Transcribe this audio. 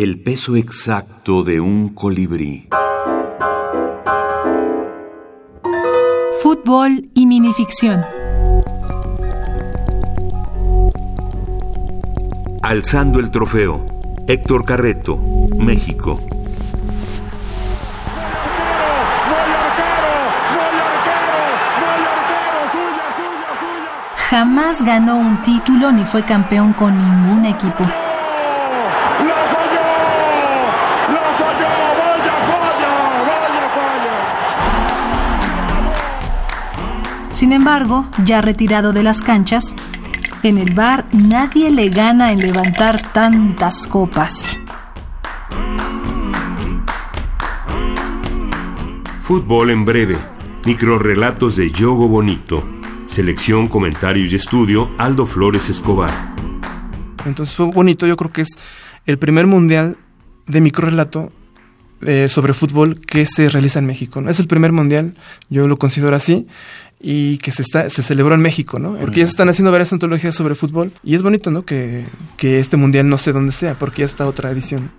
El peso exacto de un colibrí. Fútbol y minificción. Alzando el trofeo. Héctor Carreto, México. Jamás ganó un título ni fue campeón con ningún equipo. Sin embargo, ya retirado de las canchas, en el bar nadie le gana en levantar tantas copas. Fútbol en breve. Microrrelatos de Yogo Bonito. Selección, comentarios y estudio, Aldo Flores Escobar. Entonces fue bonito, yo creo que es el primer mundial de microrelato eh, sobre fútbol que se realiza en México. ¿no? Es el primer mundial, yo lo considero así y que se, está, se celebró en México, ¿no? Porque ya se están haciendo varias antologías sobre fútbol y es bonito, ¿no? Que, que este mundial no sé dónde sea, porque ya está otra edición.